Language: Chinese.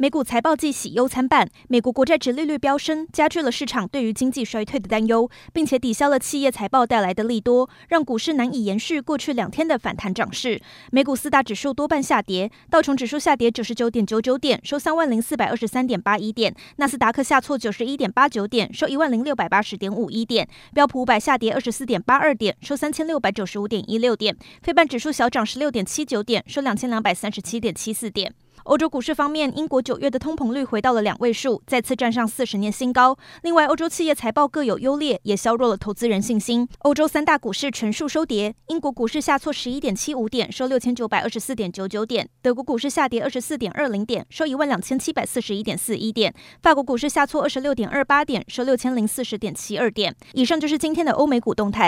美股财报季喜忧参半，美国国债殖利率飙升，加剧了市场对于经济衰退的担忧，并且抵消了企业财报带来的利多，让股市难以延续过去两天的反弹涨势。美股四大指数多半下跌，道琼指数下跌九十九点九九点，收三万零四百二十三点八一点；纳斯达克下挫九十一点八九点，收一万零六百八十点五一点；标普五百下跌二十四点八二点，收三千六百九十五点一六点；非半指数小涨十六点七九点，收两千两百三十七点七四点。欧洲股市方面，英国九月的通膨率回到了两位数，再次站上四十年新高。另外，欧洲企业财报各有优劣，也削弱了投资人信心。欧洲三大股市全数收跌，英国股市下挫十一点七五点，收六千九百二十四点九九点；德国股市下跌二十四点二零点，收一万两千七百四十一点四一点；法国股市下挫二十六点二八点，收六千零四十点七二点。以上就是今天的欧美股动态。